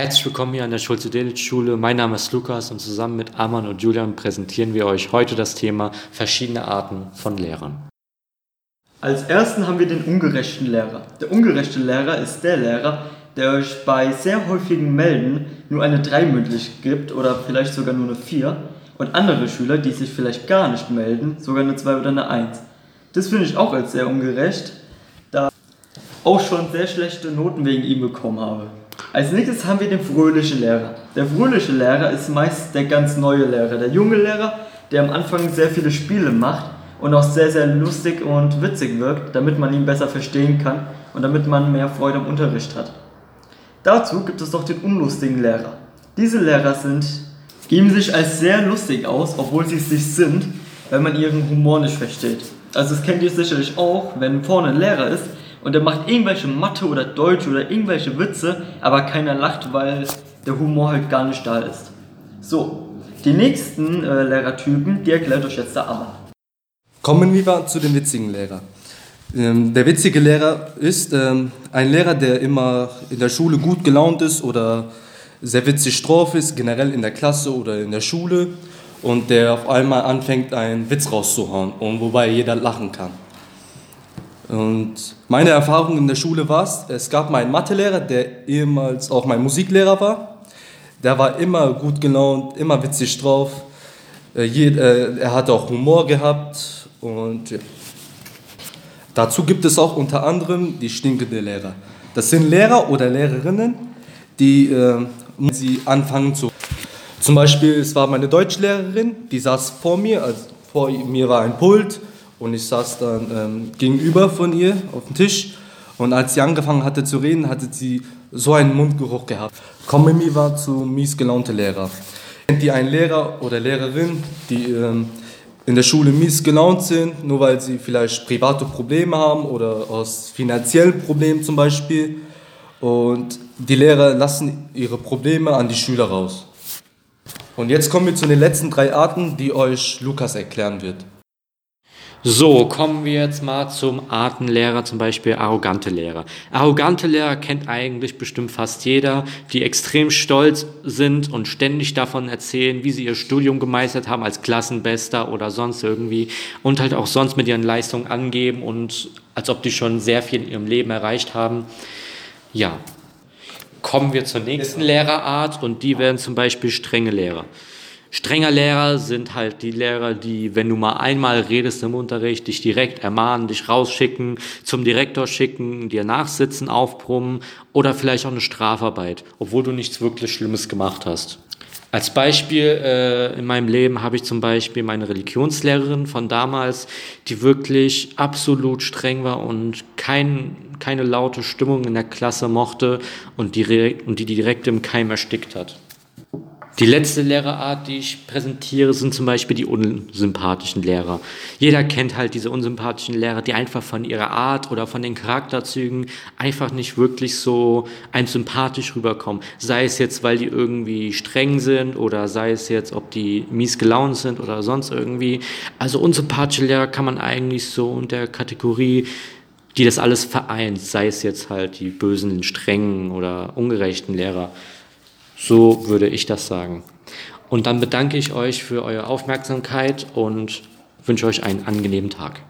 Herzlich willkommen hier an der Schulze-Delitzsch-Schule. Mein Name ist Lukas und zusammen mit Arman und Julian präsentieren wir euch heute das Thema verschiedene Arten von Lehrern. Als ersten haben wir den ungerechten Lehrer. Der ungerechte Lehrer ist der Lehrer, der euch bei sehr häufigen Melden nur eine 3 mündlich gibt oder vielleicht sogar nur eine 4 und andere Schüler, die sich vielleicht gar nicht melden, sogar eine 2 oder eine 1. Das finde ich auch als sehr ungerecht, da auch schon sehr schlechte Noten wegen ihm bekommen habe. Als nächstes haben wir den fröhlichen Lehrer. Der fröhliche Lehrer ist meist der ganz neue Lehrer, der junge Lehrer, der am Anfang sehr viele Spiele macht und auch sehr, sehr lustig und witzig wirkt, damit man ihn besser verstehen kann und damit man mehr Freude am Unterricht hat. Dazu gibt es noch den unlustigen Lehrer. Diese Lehrer sind, geben sich als sehr lustig aus, obwohl sie es nicht sind, weil man ihren Humor nicht versteht. Also das kennt ihr sicherlich auch, wenn vorne ein Lehrer ist und der macht irgendwelche Mathe oder Deutsch oder irgendwelche Witze, aber keiner lacht, weil der Humor halt gar nicht da ist. So, die nächsten äh, Lehrertypen, die erklärt euch jetzt der Amma. Kommen wir zu dem witzigen Lehrer. Ähm, der witzige Lehrer ist ähm, ein Lehrer, der immer in der Schule gut gelaunt ist oder sehr witzig drauf ist, generell in der Klasse oder in der Schule und der auf einmal anfängt, einen Witz rauszuhauen und wobei jeder lachen kann. Und meine Erfahrung in der Schule war es, es gab meinen Mathelehrer, der ehemals auch mein Musiklehrer war. Der war immer gut gelaunt, immer witzig drauf. Äh, äh, er hatte auch Humor gehabt und ja. dazu gibt es auch unter anderem die stinkende Lehrer. Das sind Lehrer oder Lehrerinnen, die äh, sie anfangen zu. Zum Beispiel, es war meine Deutschlehrerin, die saß vor mir, also vor mir war ein Pult und ich saß dann ähm, gegenüber von ihr auf dem Tisch. Und als sie angefangen hatte zu reden, hatte sie so einen Mundgeruch gehabt. Kommen wir war zu mies gelaunte Lehrer. Kennt ihr einen Lehrer oder Lehrerin, die ähm, in der Schule mies gelaunt sind, nur weil sie vielleicht private Probleme haben oder aus finanziellen Problemen zum Beispiel. Und die Lehrer lassen ihre Probleme an die Schüler raus. Und jetzt kommen wir zu den letzten drei Arten, die euch Lukas erklären wird. So, kommen wir jetzt mal zum Artenlehrer, zum Beispiel arrogante Lehrer. Arrogante Lehrer kennt eigentlich bestimmt fast jeder, die extrem stolz sind und ständig davon erzählen, wie sie ihr Studium gemeistert haben als Klassenbester oder sonst irgendwie und halt auch sonst mit ihren Leistungen angeben und als ob die schon sehr viel in ihrem Leben erreicht haben. Ja, kommen wir zur nächsten Lehrerart und die werden zum Beispiel strenge Lehrer. Strenger Lehrer sind halt die Lehrer, die, wenn du mal einmal redest im Unterricht, dich direkt ermahnen, dich rausschicken, zum Direktor schicken, dir nachsitzen, aufbrummen oder vielleicht auch eine Strafarbeit, obwohl du nichts wirklich Schlimmes gemacht hast. Als Beispiel äh, in meinem Leben habe ich zum Beispiel meine Religionslehrerin von damals, die wirklich absolut streng war und kein, keine laute Stimmung in der Klasse mochte und die, und die direkt im Keim erstickt hat. Die letzte Lehrerart, die ich präsentiere, sind zum Beispiel die unsympathischen Lehrer. Jeder kennt halt diese unsympathischen Lehrer, die einfach von ihrer Art oder von den Charakterzügen einfach nicht wirklich so ein sympathisch rüberkommen. Sei es jetzt, weil die irgendwie streng sind oder sei es jetzt, ob die mies gelaunt sind oder sonst irgendwie. Also unsympathische Lehrer kann man eigentlich so unter Kategorie die das alles vereint, sei es jetzt halt die bösen, strengen oder ungerechten Lehrer so würde ich das sagen. Und dann bedanke ich euch für eure Aufmerksamkeit und wünsche euch einen angenehmen Tag.